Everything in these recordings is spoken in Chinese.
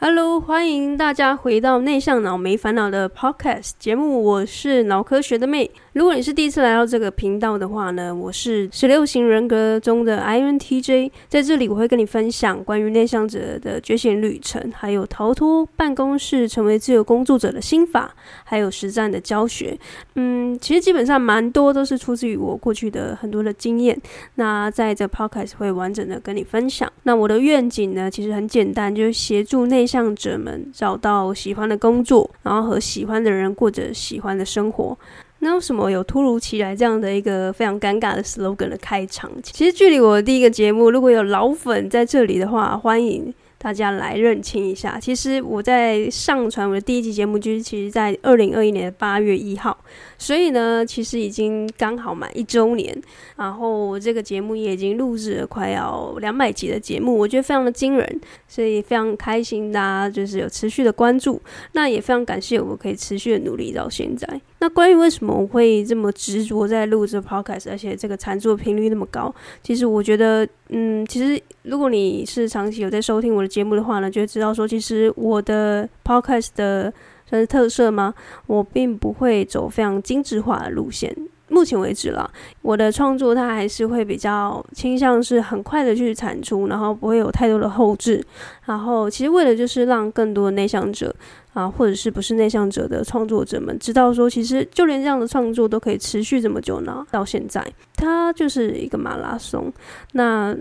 Hello，欢迎大家回到内向脑没烦恼的 Podcast 节目，我是脑科学的妹。如果你是第一次来到这个频道的话呢，我是十六型人格中的 INTJ，在这里我会跟你分享关于内向者的觉醒旅程，还有逃脱办公室成为自由工作者的心法，还有实战的教学。嗯，其实基本上蛮多都是出自于我过去的很多的经验。那在这 Podcast 会完整的跟你分享。那我的愿景呢，其实很简单，就是协助内向者们找到喜欢的工作，然后和喜欢的人过着喜欢的生活。那为什么有突如其来这样的一个非常尴尬的 slogan 的开场？其实距离我的第一个节目，如果有老粉在这里的话，欢迎大家来认清一下。其实我在上传我的第一集节目，就是其实在二零二一年的八月一号。所以呢，其实已经刚好满一周年，然后我这个节目也已经录制了快要两百集的节目，我觉得非常的惊人，所以非常开心大家就是有持续的关注，那也非常感谢我可以持续的努力到现在。那关于为什么我会这么执着在录这 podcast，而且这个产出的频率那么高，其实我觉得，嗯，其实如果你是长期有在收听我的节目的话呢，就会知道说，其实我的 podcast 的。算是特色吗？我并不会走非常精致化的路线。目前为止了，我的创作它还是会比较倾向是很快的去产出，然后不会有太多的后置。然后其实为了就是让更多的内向者啊，或者是不是内向者的创作者们知道说，其实就连这样的创作都可以持续这么久呢。到现在，它就是一个马拉松。那。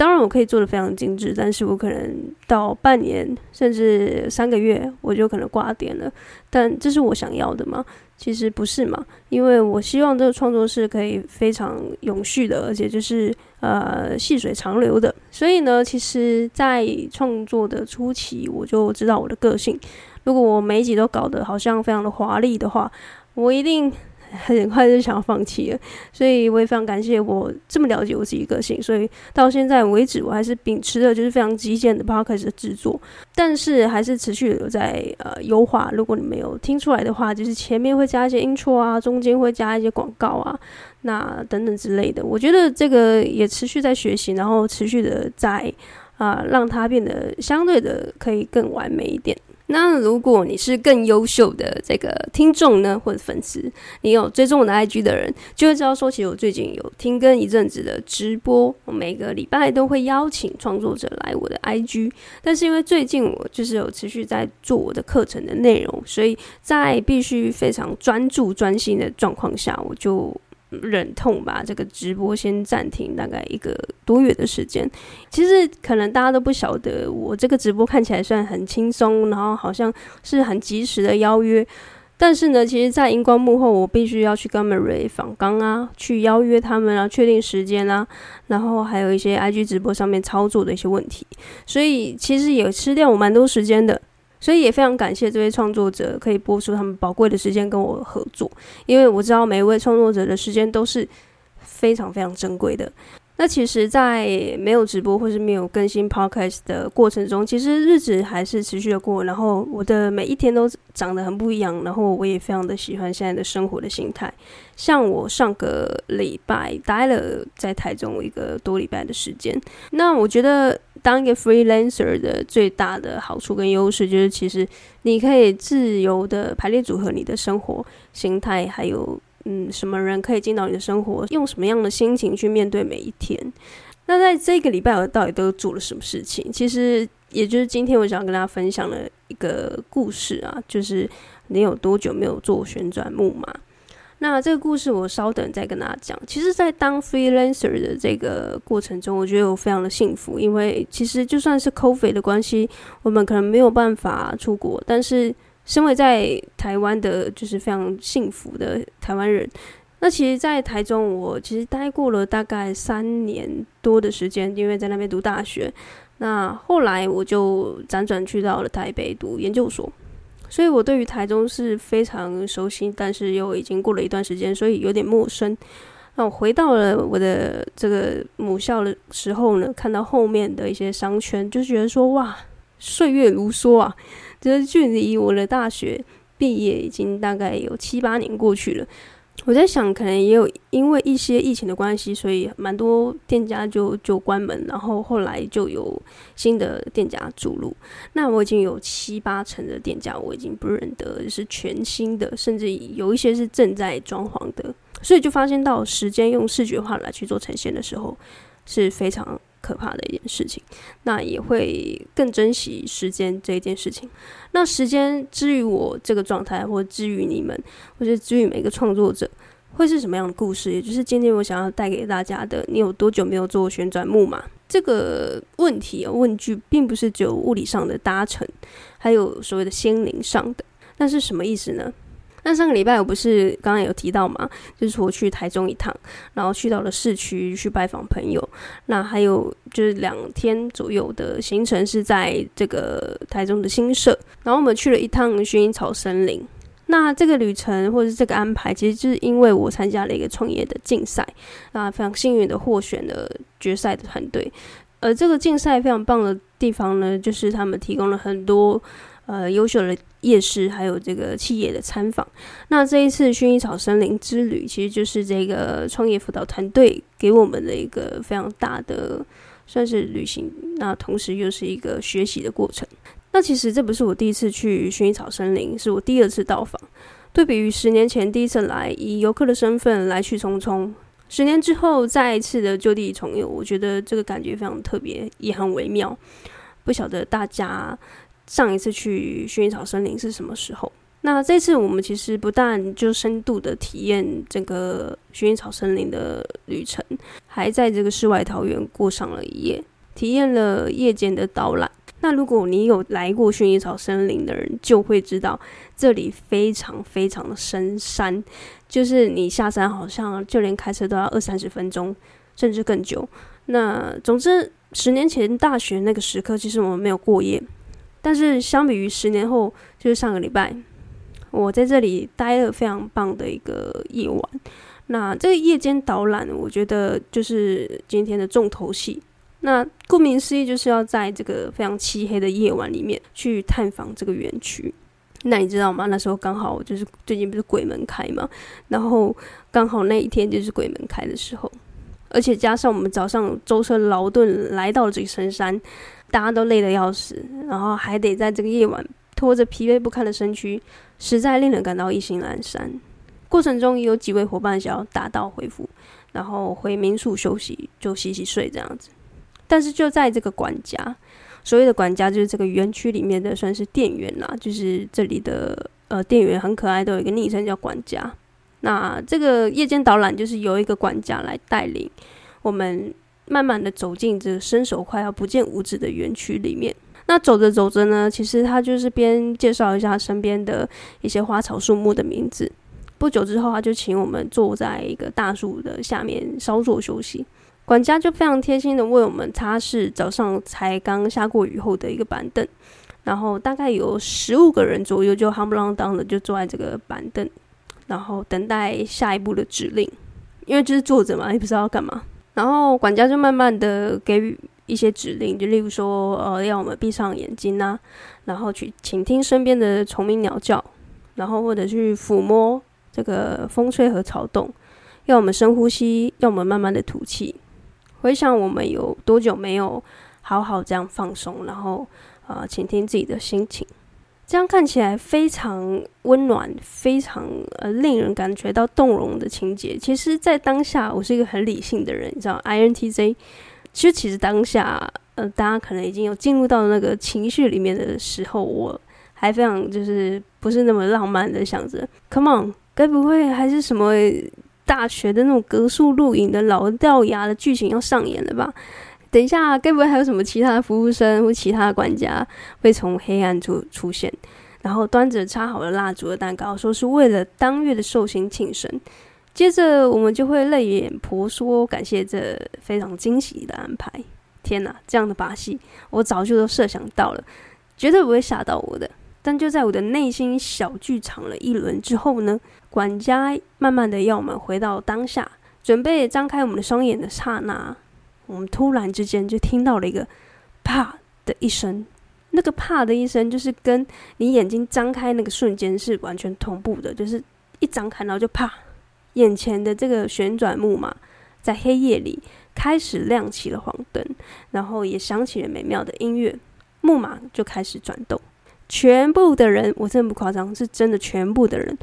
当然，我可以做得非常精致，但是我可能到半年甚至三个月，我就可能挂点了。但这是我想要的吗？其实不是嘛，因为我希望这个创作是可以非常永续的，而且就是呃细水长流的。所以呢，其实，在创作的初期，我就知道我的个性。如果我每一集都搞得好像非常的华丽的话，我一定。很快就想要放弃了，所以我也非常感谢我这么了解我自己个性，所以到现在为止，我还是秉持着就是非常极简的 podcast 的制作，但是还是持续有在呃优化。如果你没有听出来的话，就是前面会加一些 intro 啊，中间会加一些广告啊，那等等之类的。我觉得这个也持续在学习，然后持续的在啊、让它变得相对的可以更完美一点。那如果你是更优秀的这个听众呢，或者粉丝，你有追踪我的 IG 的人，就会知道说，其实我最近有停更一阵子的直播，我每个礼拜都会邀请创作者来我的 IG，但是因为最近我就是有持续在做我的课程的内容，所以在必须非常专注专心的状况下，我就。忍痛把这个直播先暂停，大概一个多月的时间。其实可能大家都不晓得，我这个直播看起来算很轻松，然后好像是很及时的邀约。但是呢，其实，在荧光幕后，我必须要去跟他们蕊访刚啊，去邀约他们啊，确定时间啊，然后还有一些 IG 直播上面操作的一些问题，所以其实也吃掉我蛮多时间的。所以也非常感谢这位创作者可以播出他们宝贵的时间跟我合作，因为我知道每一位创作者的时间都是非常非常珍贵的。那其实，在没有直播或是没有更新 Podcast 的过程中，其实日子还是持续的过，然后我的每一天都长得很不一样，然后我也非常的喜欢现在的生活的心态。像我上个礼拜待了在台中一个多礼拜的时间，那我觉得当一个 freelancer 的最大的好处跟优势，就是其实你可以自由的排列组合你的生活心态，还有。嗯，什么人可以进到你的生活？用什么样的心情去面对每一天？那在这个礼拜，我到底都做了什么事情？其实，也就是今天我想要跟大家分享的一个故事啊，就是你有多久没有做旋转木马？那这个故事我稍等再跟大家讲。其实，在当 freelancer 的这个过程中，我觉得我非常的幸福，因为其实就算是 COVID 的关系，我们可能没有办法出国，但是。身为在台湾的，就是非常幸福的台湾人。那其实，在台中，我其实待过了大概三年多的时间，因为在那边读大学。那后来我就辗转去到了台北读研究所，所以我对于台中是非常熟悉，但是又已经过了一段时间，所以有点陌生。那我回到了我的这个母校的时候呢，看到后面的一些商圈，就觉得说哇，岁月如梭啊！就是距离我的大学毕业已经大概有七八年过去了。我在想，可能也有因为一些疫情的关系，所以蛮多店家就就关门，然后后来就有新的店家注入。那我已经有七八成的店家我已经不认得，是全新的，甚至有一些是正在装潢的。所以就发现到时间用视觉化来去做呈现的时候，是非常可怕的一件事情。那也会更珍惜时间这一件事情。那时间之于我这个状态，或之于你们，或者之于每个创作者，会是什么样的故事？也就是今天我想要带给大家的：你有多久没有做旋转木马？这个问题问句，并不是只有物理上的搭乘，还有所谓的心灵上的。那是什么意思呢？那上个礼拜我不是刚刚有提到嘛，就是我去台中一趟，然后去到了市区去拜访朋友。那还有就是两天左右的行程是在这个台中的新社，然后我们去了一趟薰衣草森林。那这个旅程或者是这个安排，其实就是因为我参加了一个创业的竞赛，那，非常幸运的获选了决赛的团队。而这个竞赛非常棒的地方呢，就是他们提供了很多。呃，优秀的业师还有这个企业的参访。那这一次薰衣草森林之旅，其实就是这个创业辅导团队给我们的一个非常大的算是旅行。那同时又是一个学习的过程。那其实这不是我第一次去薰衣草森林，是我第二次到访。对比于十年前第一次来，以游客的身份来去匆匆，十年之后再一次的就地重游，我觉得这个感觉非常特别，也很微妙。不晓得大家。上一次去薰衣草森林是什么时候？那这次我们其实不但就深度的体验整个薰衣草森林的旅程，还在这个世外桃源过上了一夜，体验了夜间的导览。那如果你有来过薰衣草森林的人，就会知道这里非常非常的深山，就是你下山好像就连开车都要二三十分钟，甚至更久。那总之，十年前大学那个时刻，其实我们没有过夜。但是相比于十年后，就是上个礼拜，我在这里待了非常棒的一个夜晚。那这个夜间导览，我觉得就是今天的重头戏。那顾名思义，就是要在这个非常漆黑的夜晚里面去探访这个园区。那你知道吗？那时候刚好就是最近不是鬼门开嘛，然后刚好那一天就是鬼门开的时候，而且加上我们早上舟车劳顿来到了这个深山。大家都累得要死，然后还得在这个夜晚拖着疲惫不堪的身躯，实在令人感到意兴阑珊。过程中也有几位伙伴想要打道回府，然后回民宿休息，就洗洗睡这样子。但是就在这个管家，所谓的管家就是这个园区里面的算是店员啦，就是这里的呃店员很可爱，都有一个昵称叫管家。那这个夜间导览就是由一个管家来带领我们。慢慢的走进这个伸手快要不见五指的园区里面，那走着走着呢，其实他就是边介绍一下身边的一些花草树木的名字。不久之后，他就请我们坐在一个大树的下面稍作休息。管家就非常贴心的为我们擦拭早上才刚下过雨后的一个板凳，然后大概有十五个人左右就夯不啷当的就坐在这个板凳，然后等待下一步的指令，因为就是坐着嘛，也不知道要干嘛。然后管家就慢慢的给予一些指令，就例如说，呃，要我们闭上眼睛呐，然后去倾听身边的虫鸣鸟叫，然后或者去抚摸这个风吹和草动，要我们深呼吸，要我们慢慢的吐气，回想我们有多久没有好好这样放松，然后啊，呃，倾听自己的心情。这样看起来非常温暖，非常呃令人感觉到动容的情节。其实，在当下，我是一个很理性的人，你知道，INTJ。其实，其实当下，呃，大家可能已经有进入到那个情绪里面的时候，我还非常就是不是那么浪漫的想着，Come on，该不会还是什么大学的那种格数录影的老掉牙的剧情要上演了吧？等一下，该不会还有什么其他的服务生或其他的管家会从黑暗处出现，然后端着插好了蜡烛的蛋糕，说是为了当月的寿星庆生。接着我们就会泪眼婆娑，感谢这非常惊喜的安排。天哪，这样的把戏我早就都设想到了，绝对不会吓到我的。但就在我的内心小剧场了一轮之后呢，管家慢慢的要我们回到当下，准备张开我们的双眼的刹那，我们突然之间就听到了一个“啪”的一声。那个“啪”的一声，就是跟你眼睛张开那个瞬间是完全同步的，就是一张开，然后就“啪”，眼前的这个旋转木马在黑夜里开始亮起了黄灯，然后也响起了美妙的音乐，木马就开始转动。全部的人，我真的不夸张，是真的，全部的人，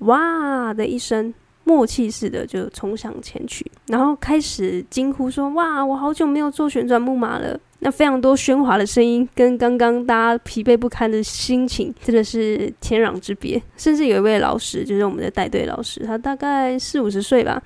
哇的一声，默契似的就冲向前去，然后开始惊呼说：“哇，我好久没有坐旋转木马了！”那非常多喧哗的声音，跟刚刚大家疲惫不堪的心情，真的是天壤之别。甚至有一位老师，就是我们的带队老师，他大概四五十岁吧。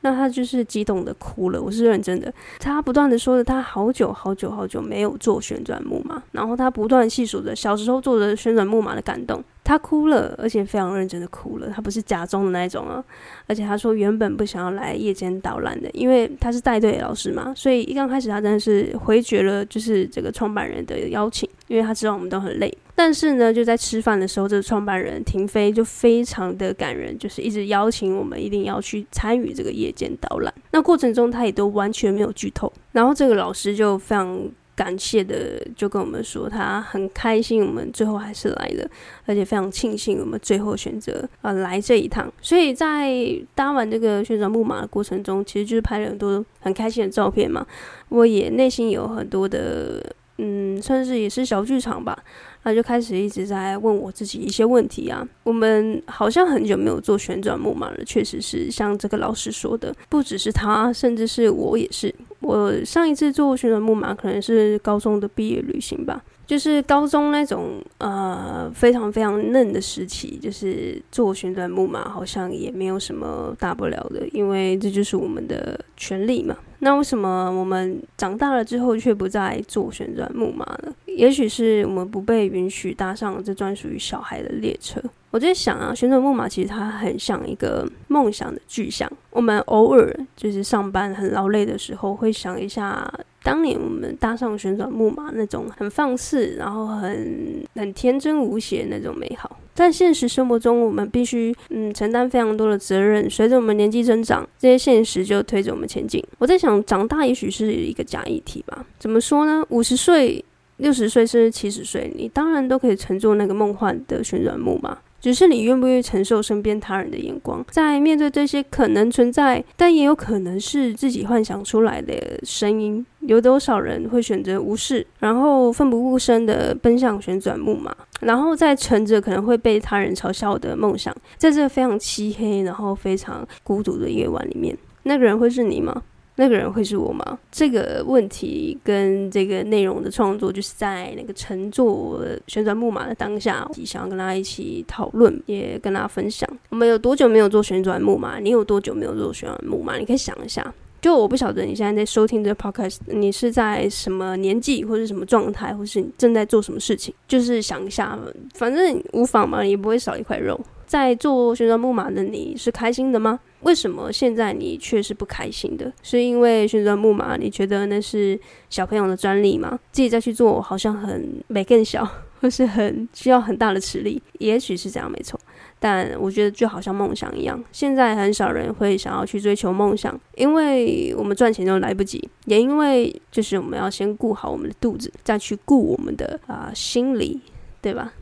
那他就是激动的哭了，我是认真的。他不断的说着他好久好久好久没有坐旋转木马，然后他不断细数着小时候坐着旋转木马的感动。他哭了，而且非常认真的哭了，他不是假装的那一种啊。而且他说原本不想要来夜间导览的，因为他是带队老师嘛，所以一刚开始他真的是回绝了，就是这个创办人的邀请，因为他知道我们都很累。但是呢，就在吃饭的时候，这个创办人亭妃就非常的感人，就是一直邀请我们一定要去参与这个夜间导览。那过程中他也都完全没有剧透，然后这个老师就非常感谢的就跟我们说，他很开心我们最后还是来了，而且非常庆幸我们最后选择呃来这一趟。所以在搭完这个旋转木马的过程中，其实就是拍了很多很开心的照片嘛。我也内心有很多的嗯，算是也是小剧场吧。他就开始一直在问我自己一些问题啊。我们好像很久没有做旋转木马了，确实是像这个老师说的，不只是他，甚至是我也是。我上一次做旋转木马可能是高中的毕业旅行吧。就是高中那种呃非常非常嫩的时期，就是坐旋转木马好像也没有什么大不了的，因为这就是我们的权利嘛。那为什么我们长大了之后却不再坐旋转木马呢？也许是我们不被允许搭上这专属于小孩的列车。我在想啊，旋转木马其实它很像一个梦想的具象。我们偶尔就是上班很劳累的时候，会想一下。当年我们搭上旋转木马，那种很放肆，然后很很天真无邪那种美好。但现实生活中，我们必须嗯承担非常多的责任。随着我们年纪增长，这些现实就推着我们前进。我在想，长大也许是一个假议题吧？怎么说呢？五十岁、六十岁甚至七十岁，你当然都可以乘坐那个梦幻的旋转木马。只是你愿不愿意承受身边他人的眼光，在面对这些可能存在，但也有可能是自己幻想出来的声音，有多少人会选择无视，然后奋不顾身地奔向旋转木马，然后再乘着可能会被他人嘲笑的梦想，在这个非常漆黑，然后非常孤独的夜晚里面，那个人会是你吗？那个人会是我吗？这个问题跟这个内容的创作，就是在那个乘坐旋转木马的当下，想要跟大家一起讨论，也跟大家分享。我们有多久没有做旋转木马？你有多久没有做旋转木马？你可以想一下。就我不晓得你现在在收听这个 podcast，你是在什么年纪，或是什么状态，或是你正在做什么事情？就是想一下，反正无妨嘛，也不会少一块肉。在做旋转木马的你是开心的吗？为什么现在你却是不开心的？是因为旋转木马你觉得那是小朋友的专利吗？自己再去做好像很没更小，或是很需要很大的实力？也许是这样，没错。但我觉得就好像梦想一样，现在很少人会想要去追求梦想，因为我们赚钱都来不及，也因为就是我们要先顾好我们的肚子，再去顾我们的啊、心理，对吧？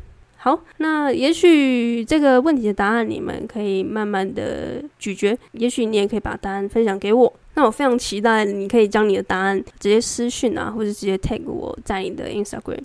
好，那也许这个问题的答案你们可以慢慢的咀嚼，也许你也可以把答案分享给我。那我非常期待你可以将你的答案直接私讯啊，或者直接 tag 我在你的 Instagram，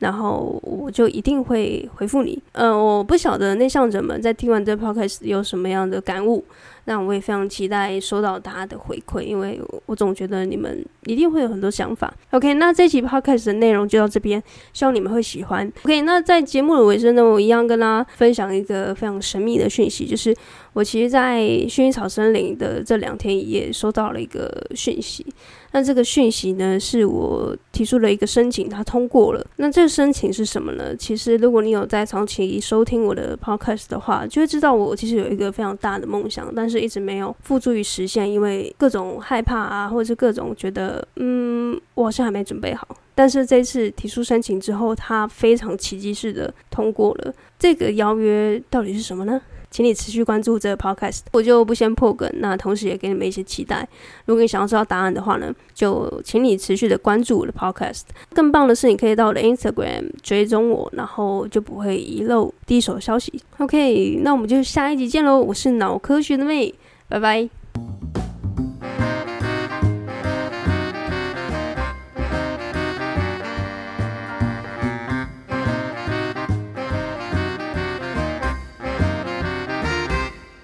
然后我就一定会回复你。呃，我不晓得内向者们在听完这 podcast 有什么样的感悟。那我也非常期待收到大家的回馈，因为我总觉得你们一定会有很多想法。OK，那这期 Podcast 的内容就到这边，希望你们会喜欢。OK，那在节目的尾声呢，我一样跟大家分享一个非常神秘的讯息，就是我其实，在薰衣草森林的这两天一夜收到了一个讯息。那这个讯息呢，是我提出了一个申请，它通过了。那这个申请是什么呢？其实，如果你有在长期收听我的 podcast 的话，就会知道我其实有一个非常大的梦想，但是。一直没有付诸于实现，因为各种害怕啊，或者是各种觉得，嗯，我好像还没准备好。但是这次提出申请之后，他非常奇迹式的通过了。这个邀约到底是什么呢？请你持续关注这个 podcast，我就不先破梗。那同时也给你们一些期待。如果你想要知道答案的话呢，就请你持续的关注我的 podcast。更棒的是，你可以到我的 Instagram 追踪我，然后就不会遗漏第一手消息。OK，那我们就下一集见喽！我是脑科学的妹，拜拜。